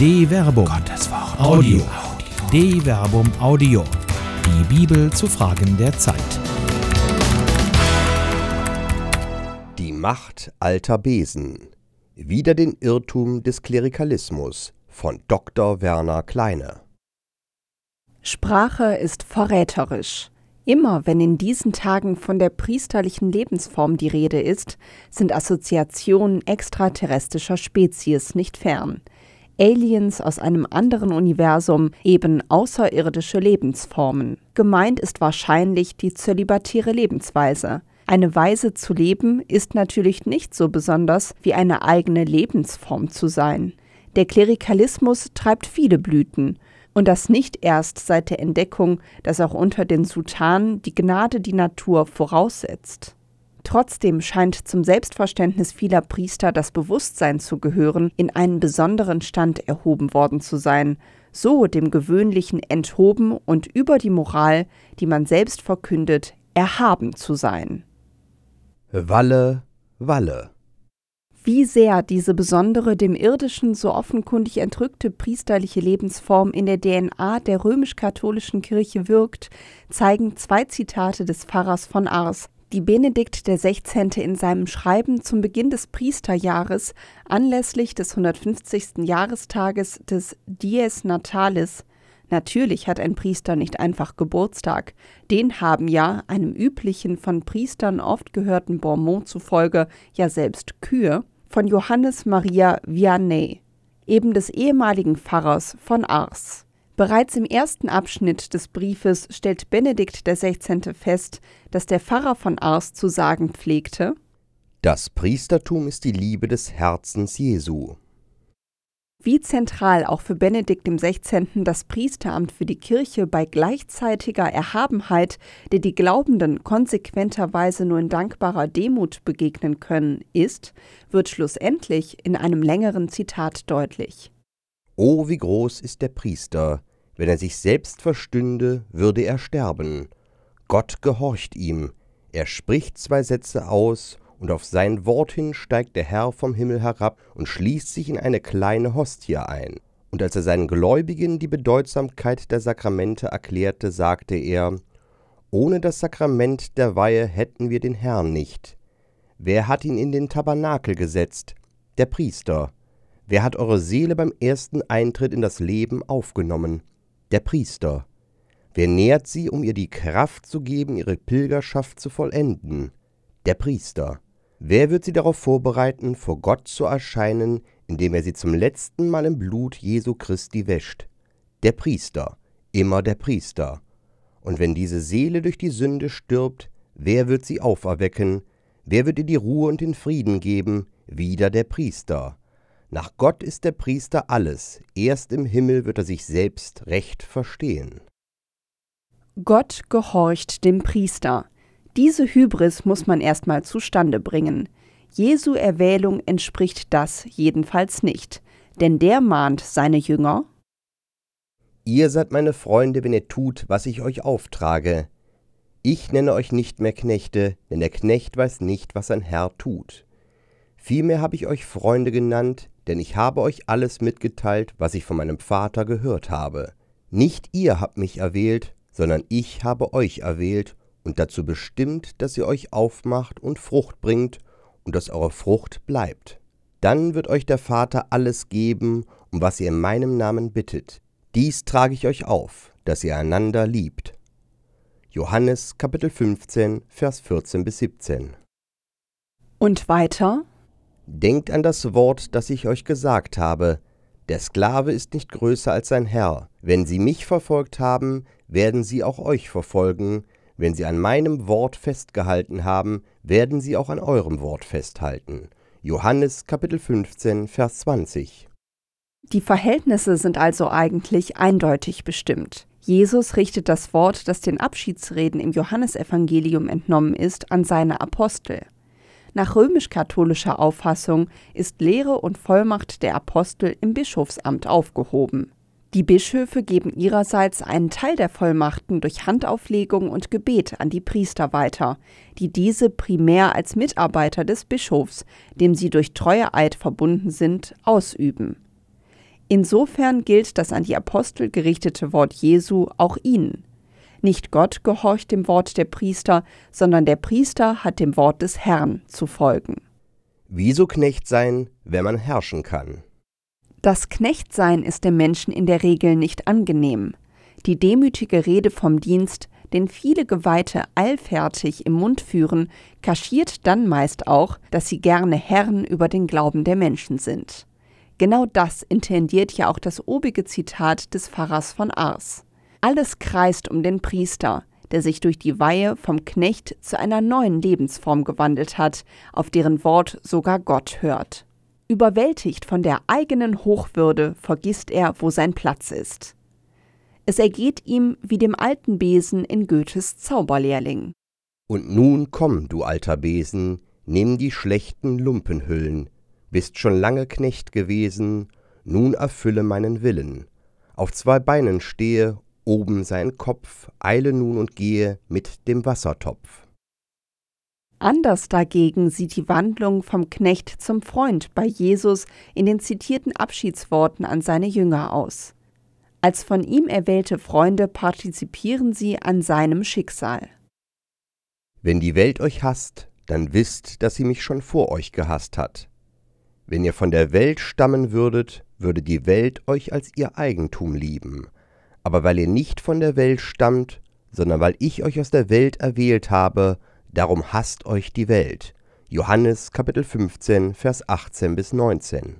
De Verbum. Gottes Wort. Audio. De Verbum Audio. Die Bibel zu Fragen der Zeit. Die Macht alter Besen. Wieder den Irrtum des Klerikalismus von Dr. Werner Kleine. Sprache ist verräterisch. Immer wenn in diesen Tagen von der priesterlichen Lebensform die Rede ist, sind Assoziationen extraterrestrischer Spezies nicht fern. Aliens aus einem anderen Universum, eben außerirdische Lebensformen. Gemeint ist wahrscheinlich die zölibatäre Lebensweise. Eine Weise zu leben ist natürlich nicht so besonders wie eine eigene Lebensform zu sein. Der Klerikalismus treibt viele Blüten, und das nicht erst seit der Entdeckung, dass auch unter den Sultanen die Gnade die Natur voraussetzt. Trotzdem scheint zum Selbstverständnis vieler Priester das Bewusstsein zu gehören, in einen besonderen Stand erhoben worden zu sein, so dem gewöhnlichen enthoben und über die Moral, die man selbst verkündet, erhaben zu sein. Walle, Walle. Wie sehr diese besondere, dem Irdischen so offenkundig entrückte priesterliche Lebensform in der DNA der römisch-katholischen Kirche wirkt, zeigen zwei Zitate des Pfarrers von Ars, die Benedikt XVI. in seinem Schreiben zum Beginn des Priesterjahres anlässlich des 150. Jahrestages des Dies Natalis Natürlich hat ein Priester nicht einfach Geburtstag. Den haben ja, einem üblichen von Priestern oft gehörten Bonmot zufolge, ja selbst Kühe, von Johannes Maria Vianney, eben des ehemaligen Pfarrers von Ars. Bereits im ersten Abschnitt des Briefes stellt Benedikt XVI. fest, dass der Pfarrer von Ars zu sagen pflegte: Das Priestertum ist die Liebe des Herzens Jesu. Wie zentral auch für Benedikt XVI. das Priesteramt für die Kirche bei gleichzeitiger Erhabenheit, der die Glaubenden konsequenterweise nur in dankbarer Demut begegnen können, ist, wird schlussendlich in einem längeren Zitat deutlich. O wie groß ist der Priester, wenn er sich selbst verstünde, würde er sterben. Gott gehorcht ihm, er spricht zwei Sätze aus und auf sein Wort hin steigt der Herr vom Himmel herab und schließt sich in eine kleine Hostie ein. Und als er seinen Gläubigen die Bedeutsamkeit der Sakramente erklärte, sagte er, Ohne das Sakrament der Weihe hätten wir den Herrn nicht. Wer hat ihn in den Tabernakel gesetzt? Der Priester. Wer hat eure Seele beim ersten Eintritt in das Leben aufgenommen? Der Priester. Wer nährt sie, um ihr die Kraft zu geben, ihre Pilgerschaft zu vollenden? Der Priester. Wer wird sie darauf vorbereiten, vor Gott zu erscheinen, indem er sie zum letzten Mal im Blut Jesu Christi wäscht? Der Priester, immer der Priester. Und wenn diese Seele durch die Sünde stirbt, wer wird sie auferwecken? Wer wird ihr die Ruhe und den Frieden geben? Wieder der Priester. Nach Gott ist der Priester alles, erst im Himmel wird er sich selbst recht verstehen. Gott gehorcht dem Priester. Diese Hybris muss man erstmal zustande bringen. Jesu Erwählung entspricht das jedenfalls nicht, denn der mahnt seine Jünger Ihr seid meine Freunde, wenn ihr tut, was ich euch auftrage. Ich nenne euch nicht mehr Knechte, denn der Knecht weiß nicht, was sein Herr tut. Vielmehr habe ich euch Freunde genannt, denn ich habe euch alles mitgeteilt, was ich von meinem Vater gehört habe. Nicht ihr habt mich erwählt, sondern ich habe euch erwählt und dazu bestimmt, dass ihr euch aufmacht und Frucht bringt und dass eure Frucht bleibt. Dann wird euch der Vater alles geben, um was ihr in meinem Namen bittet. Dies trage ich euch auf, dass ihr einander liebt. Johannes Kapitel 15, Vers 14 bis 17. Und weiter? Denkt an das Wort, das ich euch gesagt habe. Der Sklave ist nicht größer als sein Herr. Wenn sie mich verfolgt haben, werden sie auch euch verfolgen. Wenn sie an meinem Wort festgehalten haben, werden sie auch an eurem Wort festhalten. Johannes Kapitel 15, Vers 20. Die Verhältnisse sind also eigentlich eindeutig bestimmt. Jesus richtet das Wort, das den Abschiedsreden im Johannesevangelium entnommen ist, an seine Apostel. Nach römisch-katholischer Auffassung ist Lehre und Vollmacht der Apostel im Bischofsamt aufgehoben. Die Bischöfe geben ihrerseits einen Teil der Vollmachten durch Handauflegung und Gebet an die Priester weiter, die diese primär als Mitarbeiter des Bischofs, dem sie durch Treueeid verbunden sind, ausüben. Insofern gilt das an die Apostel gerichtete Wort Jesu auch ihnen. Nicht Gott gehorcht dem Wort der Priester, sondern der Priester hat dem Wort des Herrn zu folgen. Wieso Knecht sein, wenn man herrschen kann? Das Knechtsein ist dem Menschen in der Regel nicht angenehm. Die demütige Rede vom Dienst, den viele Geweihte eilfertig im Mund führen, kaschiert dann meist auch, dass sie gerne Herren über den Glauben der Menschen sind. Genau das intendiert ja auch das obige Zitat des Pfarrers von Ars. Alles kreist um den Priester, der sich durch die Weihe vom Knecht zu einer neuen Lebensform gewandelt hat, auf deren Wort sogar Gott hört. Überwältigt von der eigenen Hochwürde vergisst er, wo sein Platz ist. Es ergeht ihm wie dem alten Besen in Goethes Zauberlehrling. Und nun komm, du alter Besen, nimm die schlechten Lumpenhüllen, bist schon lange Knecht gewesen, nun erfülle meinen Willen. Auf zwei Beinen stehe, oben sein Kopf, eile nun und gehe mit dem Wassertopf. Anders dagegen sieht die Wandlung vom Knecht zum Freund bei Jesus in den zitierten Abschiedsworten an seine Jünger aus. Als von ihm erwählte Freunde partizipieren sie an seinem Schicksal. Wenn die Welt euch hasst, dann wisst, dass sie mich schon vor euch gehasst hat. Wenn ihr von der Welt stammen würdet, würde die Welt euch als ihr Eigentum lieben. Aber weil ihr nicht von der Welt stammt, sondern weil ich euch aus der Welt erwählt habe, darum hasst euch die Welt. Johannes Kapitel 15, Vers 18 bis 19.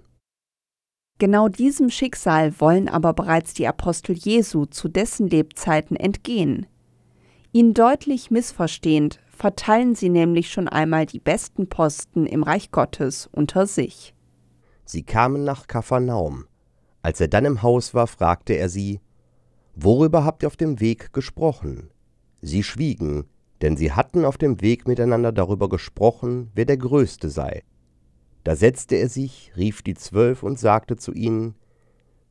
Genau diesem Schicksal wollen aber bereits die Apostel Jesu zu dessen Lebzeiten entgehen. Ihn deutlich missverstehend verteilen sie nämlich schon einmal die besten Posten im Reich Gottes unter sich. Sie kamen nach Kapharnaum. Als er dann im Haus war, fragte er sie, Worüber habt ihr auf dem Weg gesprochen? Sie schwiegen, denn sie hatten auf dem Weg miteinander darüber gesprochen, wer der Größte sei. Da setzte er sich, rief die Zwölf und sagte zu ihnen,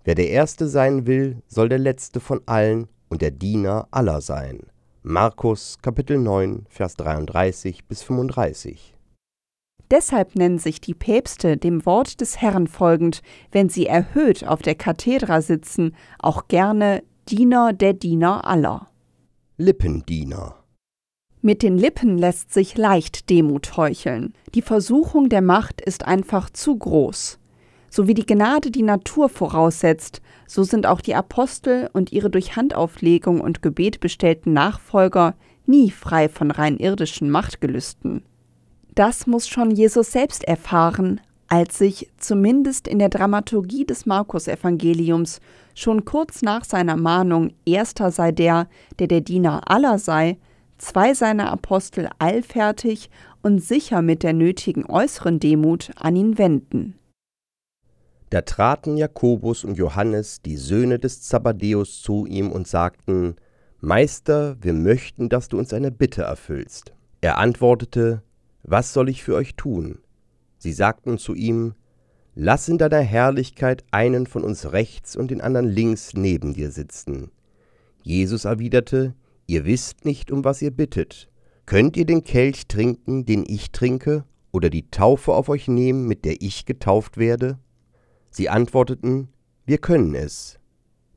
Wer der Erste sein will, soll der Letzte von allen und der Diener aller sein. Markus Kapitel 9, Vers 33 bis 35. Deshalb nennen sich die Päpste dem Wort des Herrn folgend, wenn sie erhöht auf der Kathedra sitzen, auch gerne Diener der Diener aller. Lippendiener. Mit den Lippen lässt sich leicht Demut heucheln. Die Versuchung der Macht ist einfach zu groß. So wie die Gnade die Natur voraussetzt, so sind auch die Apostel und ihre durch Handauflegung und Gebet bestellten Nachfolger nie frei von rein irdischen Machtgelüsten. Das muss schon Jesus selbst erfahren, als sich zumindest in der Dramaturgie des Markus-Evangeliums schon kurz nach seiner Mahnung, erster sei der, der der Diener aller sei, zwei seiner Apostel eilfertig und sicher mit der nötigen äußeren Demut an ihn wenden. Da traten Jakobus und Johannes, die Söhne des Zabadäus, zu ihm und sagten, Meister, wir möchten, dass du uns eine Bitte erfüllst. Er antwortete, Was soll ich für euch tun? Sie sagten zu ihm, Lass in deiner Herrlichkeit einen von uns rechts und den anderen links neben dir sitzen. Jesus erwiderte, Ihr wisst nicht, um was ihr bittet. Könnt ihr den Kelch trinken, den ich trinke, oder die Taufe auf euch nehmen, mit der ich getauft werde? Sie antworteten, Wir können es.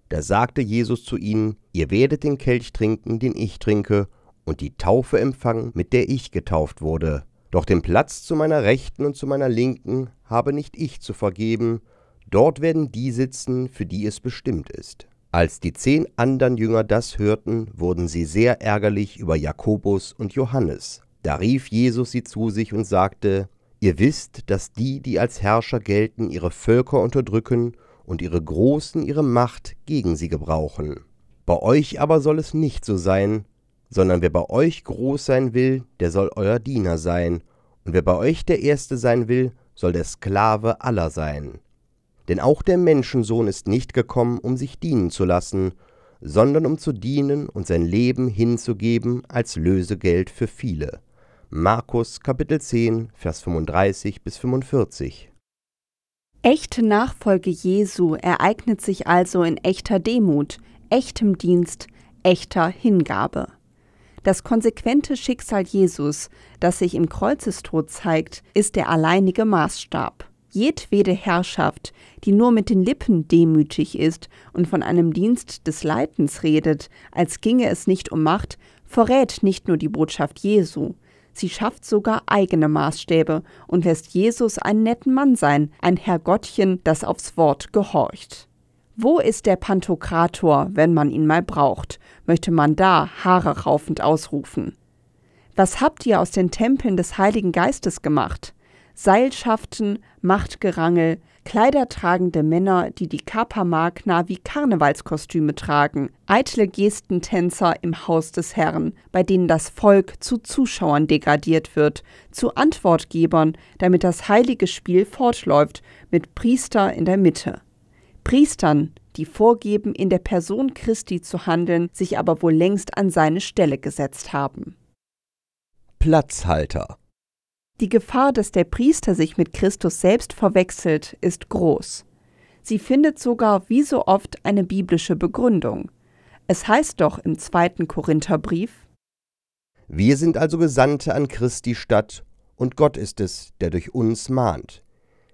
Da sagte Jesus zu ihnen, Ihr werdet den Kelch trinken, den ich trinke, und die Taufe empfangen, mit der ich getauft wurde. Doch den Platz zu meiner Rechten und zu meiner Linken habe nicht ich zu vergeben, dort werden die sitzen, für die es bestimmt ist. Als die zehn anderen Jünger das hörten, wurden sie sehr ärgerlich über Jakobus und Johannes. Da rief Jesus sie zu sich und sagte, Ihr wisst, dass die, die als Herrscher gelten, ihre Völker unterdrücken und ihre Großen ihre Macht gegen sie gebrauchen. Bei euch aber soll es nicht so sein, sondern wer bei euch groß sein will, der soll euer Diener sein, und wer bei euch der Erste sein will, soll der Sklave aller sein. Denn auch der Menschensohn ist nicht gekommen, um sich dienen zu lassen, sondern um zu dienen und sein Leben hinzugeben als Lösegeld für viele. Markus Kapitel 10, Vers 35 bis 45. Echte Nachfolge Jesu ereignet sich also in echter Demut, echtem Dienst, echter Hingabe. Das konsequente Schicksal Jesus, das sich im Kreuzestod zeigt, ist der alleinige Maßstab. Jedwede Herrschaft, die nur mit den Lippen demütig ist und von einem Dienst des Leitens redet, als ginge es nicht um Macht, verrät nicht nur die Botschaft Jesu, sie schafft sogar eigene Maßstäbe und lässt Jesus einen netten Mann sein, ein Herrgottchen, das aufs Wort gehorcht. Wo ist der Pantokrator, wenn man ihn mal braucht, möchte man da Haare raufend ausrufen. Was habt ihr aus den Tempeln des Heiligen Geistes gemacht? Seilschaften, Machtgerangel, kleidertragende Männer, die die Kappa Magna wie Karnevalskostüme tragen, eitle Gestentänzer im Haus des Herrn, bei denen das Volk zu Zuschauern degradiert wird, zu Antwortgebern, damit das heilige Spiel fortläuft, mit Priester in der Mitte. Priestern, die vorgeben, in der Person Christi zu handeln, sich aber wohl längst an seine Stelle gesetzt haben. Platzhalter die Gefahr, dass der Priester sich mit Christus selbst verwechselt, ist groß. Sie findet sogar wie so oft eine biblische Begründung. Es heißt doch im zweiten Korintherbrief Wir sind also Gesandte an Christi Stadt, und Gott ist es, der durch uns mahnt.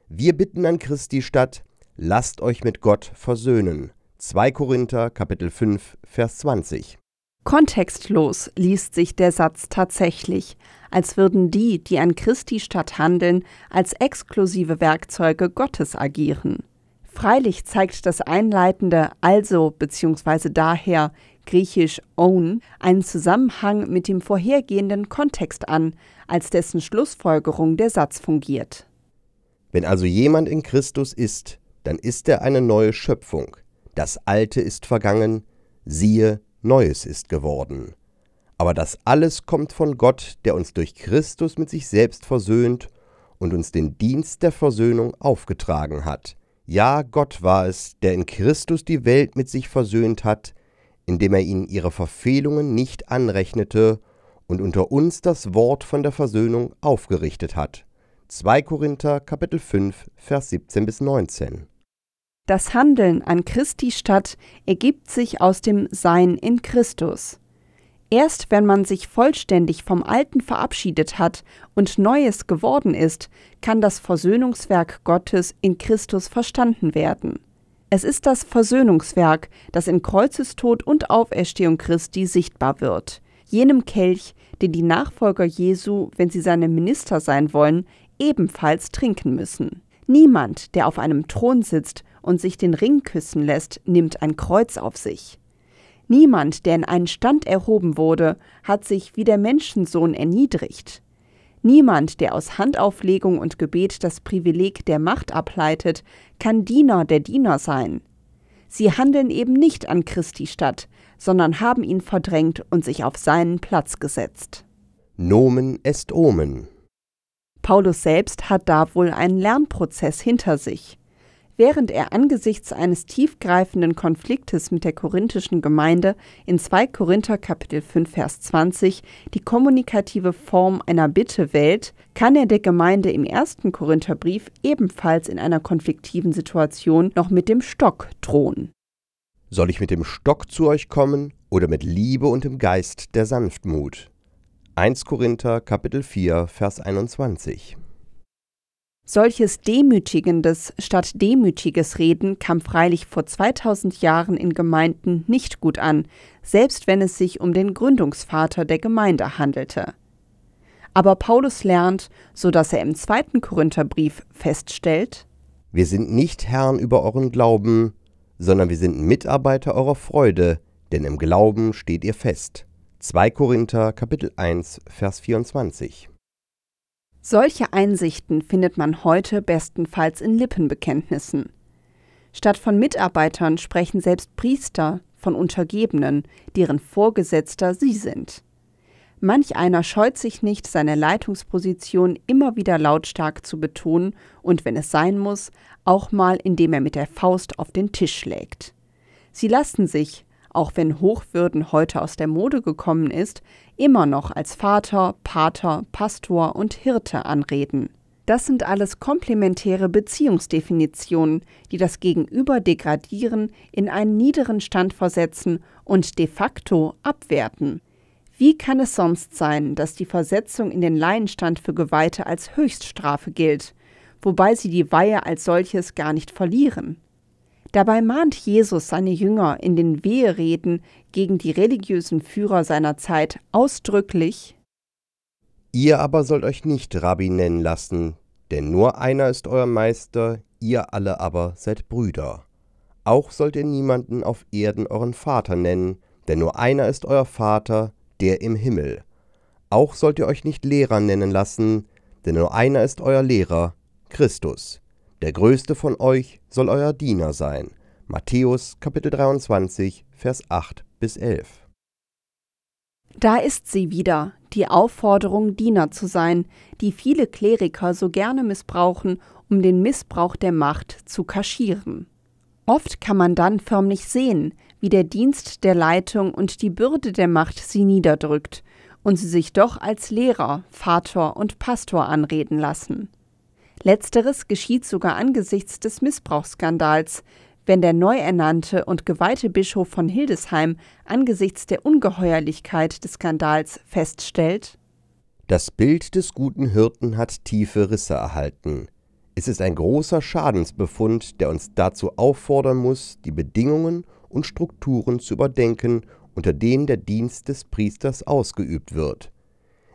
Wir bitten an Christi Stadt, lasst euch mit Gott versöhnen. 2 Korinther Kapitel 5 Vers 20 Kontextlos liest sich der Satz tatsächlich, als würden die, die an Christi Stadt handeln, als exklusive Werkzeuge Gottes agieren. Freilich zeigt das einleitende also bzw. daher griechisch own einen Zusammenhang mit dem vorhergehenden Kontext an, als dessen Schlussfolgerung der Satz fungiert. Wenn also jemand in Christus ist, dann ist er eine neue Schöpfung. Das Alte ist vergangen, siehe, Neues ist geworden. Aber das alles kommt von Gott, der uns durch Christus mit sich selbst versöhnt und uns den Dienst der Versöhnung aufgetragen hat. Ja, Gott war es, der in Christus die Welt mit sich versöhnt hat, indem er ihnen ihre Verfehlungen nicht anrechnete und unter uns das Wort von der Versöhnung aufgerichtet hat. 2 Korinther Kapitel 5 Vers 17 bis 19 das Handeln an Christi statt ergibt sich aus dem Sein in Christus. Erst wenn man sich vollständig vom Alten verabschiedet hat und Neues geworden ist, kann das Versöhnungswerk Gottes in Christus verstanden werden. Es ist das Versöhnungswerk, das in Kreuzestod und Auferstehung Christi sichtbar wird, jenem Kelch, den die Nachfolger Jesu, wenn sie seine Minister sein wollen, ebenfalls trinken müssen. Niemand, der auf einem Thron sitzt und sich den Ring küssen lässt, nimmt ein Kreuz auf sich. Niemand, der in einen Stand erhoben wurde, hat sich wie der Menschensohn erniedrigt. Niemand, der aus Handauflegung und Gebet das Privileg der Macht ableitet, kann Diener der Diener sein. Sie handeln eben nicht an Christi statt, sondern haben ihn verdrängt und sich auf seinen Platz gesetzt. Nomen est Omen. Paulus selbst hat da wohl einen Lernprozess hinter sich. Während er angesichts eines tiefgreifenden Konfliktes mit der korinthischen Gemeinde in 2 Korinther Kapitel 5 Vers 20 die kommunikative Form einer Bitte wählt, kann er der Gemeinde im ersten Korintherbrief ebenfalls in einer konfliktiven Situation noch mit dem Stock drohen. Soll ich mit dem Stock zu euch kommen oder mit Liebe und im Geist der Sanftmut? 1 Korinther Kapitel 4 Vers 21 Solches demütigendes statt demütiges Reden kam freilich vor 2000 Jahren in Gemeinden nicht gut an, selbst wenn es sich um den Gründungsvater der Gemeinde handelte. Aber Paulus lernt, so dass er im zweiten Korintherbrief feststellt: Wir sind nicht Herrn über euren Glauben, sondern wir sind Mitarbeiter eurer Freude, denn im Glauben steht ihr fest. 2 Korinther Kapitel 1 Vers 24 solche Einsichten findet man heute bestenfalls in Lippenbekenntnissen. Statt von Mitarbeitern sprechen selbst Priester von Untergebenen, deren Vorgesetzter sie sind. Manch einer scheut sich nicht, seine Leitungsposition immer wieder lautstark zu betonen und, wenn es sein muss, auch mal, indem er mit der Faust auf den Tisch schlägt. Sie lassen sich, auch wenn Hochwürden heute aus der Mode gekommen ist, immer noch als Vater, Pater, Pastor und Hirte anreden. Das sind alles komplementäre Beziehungsdefinitionen, die das Gegenüber degradieren, in einen niederen Stand versetzen und de facto abwerten. Wie kann es sonst sein, dass die Versetzung in den Laienstand für Geweihte als Höchststrafe gilt? wobei sie die Weihe als solches gar nicht verlieren. Dabei mahnt Jesus seine Jünger in den Wehereden gegen die religiösen Führer seiner Zeit ausdrücklich Ihr aber sollt euch nicht Rabbi nennen lassen, denn nur einer ist euer Meister, ihr alle aber seid Brüder. Auch sollt ihr niemanden auf Erden euren Vater nennen, denn nur einer ist euer Vater, der im Himmel. Auch sollt ihr euch nicht Lehrer nennen lassen, denn nur einer ist euer Lehrer, Christus. Der größte von euch soll euer Diener sein. Matthäus Kapitel 23, Vers 8 bis 11. Da ist sie wieder, die Aufforderung, Diener zu sein, die viele Kleriker so gerne missbrauchen, um den Missbrauch der Macht zu kaschieren. Oft kann man dann förmlich sehen, wie der Dienst der Leitung und die Bürde der Macht sie niederdrückt und sie sich doch als Lehrer, Vater und Pastor anreden lassen. Letzteres geschieht sogar angesichts des Missbrauchsskandals, wenn der neu ernannte und geweihte Bischof von Hildesheim angesichts der Ungeheuerlichkeit des Skandals feststellt, Das Bild des guten Hirten hat tiefe Risse erhalten. Es ist ein großer Schadensbefund, der uns dazu auffordern muss, die Bedingungen und Strukturen zu überdenken, unter denen der Dienst des Priesters ausgeübt wird.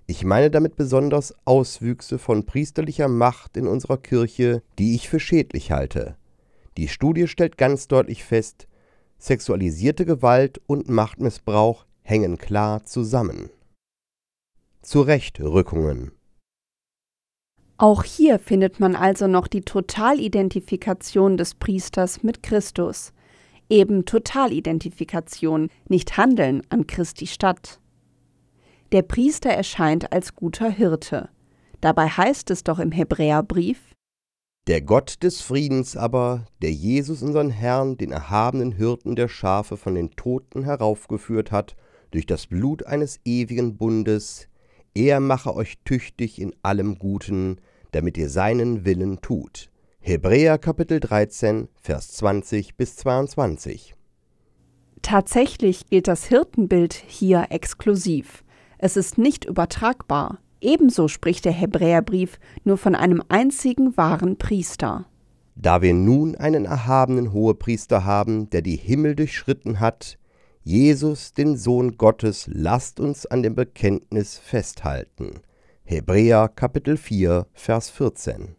Ich meine damit besonders Auswüchse von priesterlicher Macht in unserer Kirche, die ich für schädlich halte. Die Studie stellt ganz deutlich fest, sexualisierte Gewalt und Machtmissbrauch hängen klar zusammen. Zurechtrückungen Auch hier findet man also noch die Totalidentifikation des Priesters mit Christus. Eben Totalidentifikation, nicht Handeln an Christi statt. Der Priester erscheint als guter Hirte. Dabei heißt es doch im Hebräerbrief, Der Gott des Friedens aber, der Jesus unseren Herrn, den erhabenen Hirten der Schafe von den Toten heraufgeführt hat, durch das Blut eines ewigen Bundes, er mache euch tüchtig in allem Guten, damit ihr seinen Willen tut. Hebräer Kapitel 13, Vers 20 bis 22. Tatsächlich gilt das Hirtenbild hier exklusiv. Es ist nicht übertragbar. Ebenso spricht der Hebräerbrief nur von einem einzigen wahren Priester. Da wir nun einen erhabenen Hohepriester haben, der die Himmel durchschritten hat, Jesus, den Sohn Gottes, lasst uns an dem Bekenntnis festhalten. Hebräer Kapitel 4, Vers 14.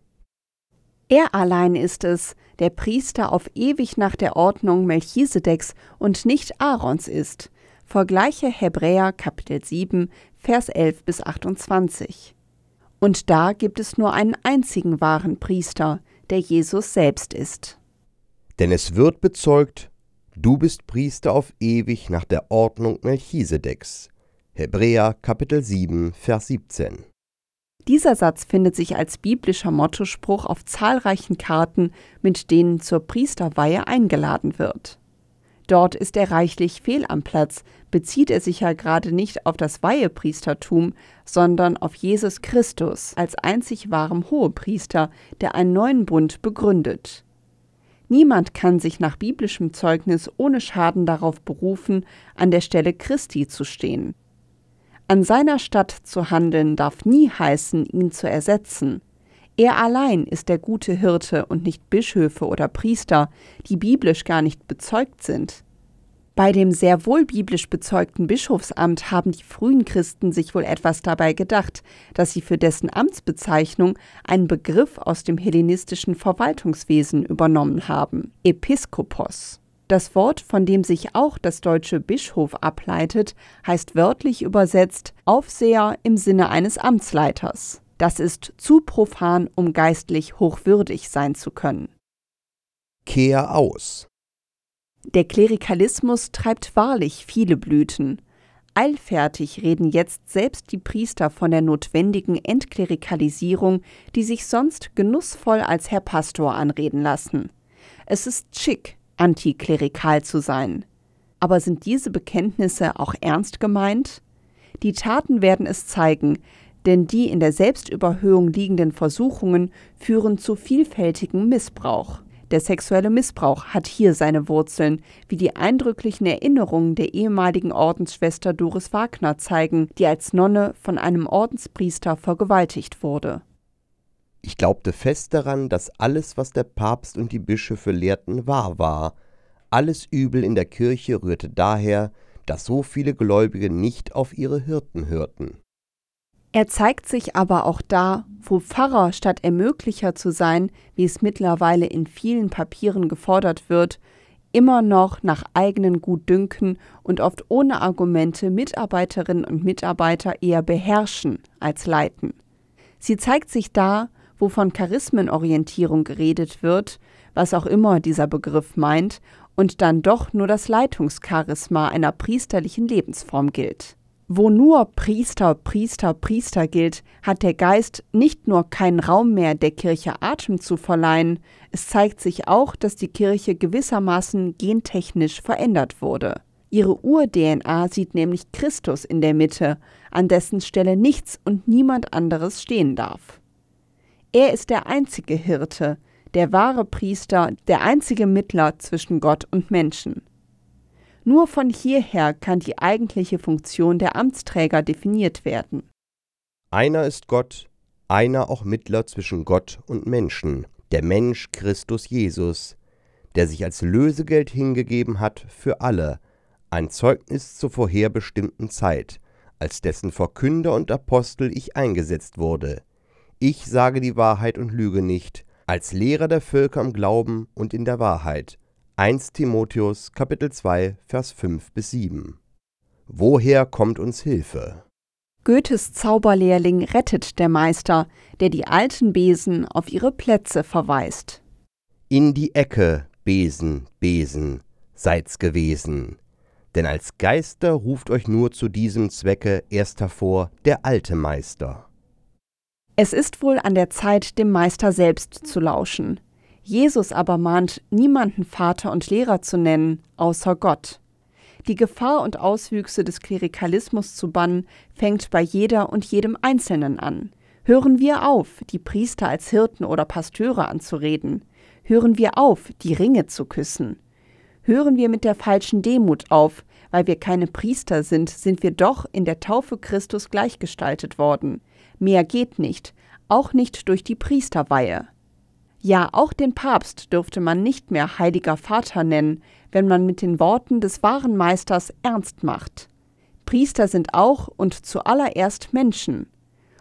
Er allein ist es, der Priester auf ewig nach der Ordnung Melchisedeks und nicht Aarons ist. Vergleiche Hebräer Kapitel 7, Vers 11 bis 28. Und da gibt es nur einen einzigen wahren Priester, der Jesus selbst ist. Denn es wird bezeugt, du bist Priester auf ewig nach der Ordnung Melchisedeks. Hebräer Kapitel 7, Vers 17. Dieser Satz findet sich als biblischer Mottospruch auf zahlreichen Karten, mit denen zur Priesterweihe eingeladen wird. Dort ist er reichlich fehl am Platz, bezieht er sich ja gerade nicht auf das Weihepriestertum, sondern auf Jesus Christus als einzig wahrem Hohepriester, der einen neuen Bund begründet. Niemand kann sich nach biblischem Zeugnis ohne Schaden darauf berufen, an der Stelle Christi zu stehen. An seiner Stadt zu handeln darf nie heißen, ihn zu ersetzen. Er allein ist der gute Hirte und nicht Bischöfe oder Priester, die biblisch gar nicht bezeugt sind. Bei dem sehr wohl biblisch bezeugten Bischofsamt haben die frühen Christen sich wohl etwas dabei gedacht, dass sie für dessen Amtsbezeichnung einen Begriff aus dem hellenistischen Verwaltungswesen übernommen haben, Episkopos. Das Wort, von dem sich auch das deutsche Bischof ableitet, heißt wörtlich übersetzt Aufseher im Sinne eines Amtsleiters. Das ist zu profan, um geistlich hochwürdig sein zu können. Kehr aus. Der Klerikalismus treibt wahrlich viele Blüten. Eilfertig reden jetzt selbst die Priester von der notwendigen Entklerikalisierung, die sich sonst genussvoll als Herr Pastor anreden lassen. Es ist schick, antiklerikal zu sein. Aber sind diese Bekenntnisse auch ernst gemeint? Die Taten werden es zeigen, denn die in der Selbstüberhöhung liegenden Versuchungen führen zu vielfältigem Missbrauch. Der sexuelle Missbrauch hat hier seine Wurzeln, wie die eindrücklichen Erinnerungen der ehemaligen Ordensschwester Doris Wagner zeigen, die als Nonne von einem Ordenspriester vergewaltigt wurde. Ich glaubte fest daran, dass alles, was der Papst und die Bischöfe lehrten, wahr war. Alles Übel in der Kirche rührte daher, dass so viele Gläubige nicht auf ihre Hirten hörten. Er zeigt sich aber auch da, wo Pfarrer statt Ermöglicher zu sein, wie es mittlerweile in vielen Papieren gefordert wird, immer noch nach eigenen Gutdünken und oft ohne Argumente Mitarbeiterinnen und Mitarbeiter eher beherrschen als leiten. Sie zeigt sich da, wo von Charismenorientierung geredet wird, was auch immer dieser Begriff meint, und dann doch nur das Leitungscharisma einer priesterlichen Lebensform gilt. Wo nur Priester, Priester, Priester gilt, hat der Geist nicht nur keinen Raum mehr, der Kirche Atem zu verleihen, es zeigt sich auch, dass die Kirche gewissermaßen gentechnisch verändert wurde. Ihre Ur-DNA sieht nämlich Christus in der Mitte, an dessen Stelle nichts und niemand anderes stehen darf. Er ist der einzige Hirte, der wahre Priester, der einzige Mittler zwischen Gott und Menschen. Nur von hierher kann die eigentliche Funktion der Amtsträger definiert werden. Einer ist Gott, einer auch Mittler zwischen Gott und Menschen, der Mensch Christus Jesus, der sich als Lösegeld hingegeben hat für alle, ein Zeugnis zur vorherbestimmten Zeit, als dessen Verkünder und Apostel ich eingesetzt wurde. Ich sage die Wahrheit und lüge nicht, als Lehrer der Völker im Glauben und in der Wahrheit, 1 Timotheus Kapitel 2 Vers 5 bis 7. Woher kommt uns Hilfe? Goethes Zauberlehrling rettet der Meister, der die alten Besen auf ihre Plätze verweist. In die Ecke, Besen, Besen, seid's gewesen. Denn als Geister ruft euch nur zu diesem Zwecke erst hervor der alte Meister. Es ist wohl an der Zeit, dem Meister selbst zu lauschen. Jesus aber mahnt, niemanden Vater und Lehrer zu nennen, außer Gott. Die Gefahr und Auswüchse des Klerikalismus zu bannen, fängt bei jeder und jedem Einzelnen an. Hören wir auf, die Priester als Hirten oder Pasteure anzureden. Hören wir auf, die Ringe zu küssen. Hören wir mit der falschen Demut auf, weil wir keine Priester sind, sind wir doch in der Taufe Christus gleichgestaltet worden. Mehr geht nicht, auch nicht durch die Priesterweihe. Ja, auch den Papst dürfte man nicht mehr heiliger Vater nennen, wenn man mit den Worten des wahren Meisters ernst macht. Priester sind auch und zuallererst Menschen.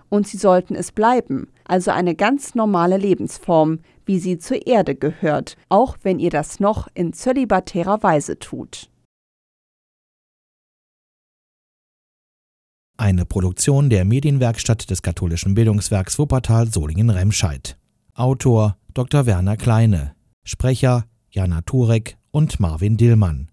Und sie sollten es bleiben, also eine ganz normale Lebensform, wie sie zur Erde gehört, auch wenn ihr das noch in zölibatärer Weise tut. Eine Produktion der Medienwerkstatt des katholischen Bildungswerks Wuppertal Solingen-Remscheid. Autor Dr. Werner Kleine, Sprecher Jana Turek und Marvin Dillmann.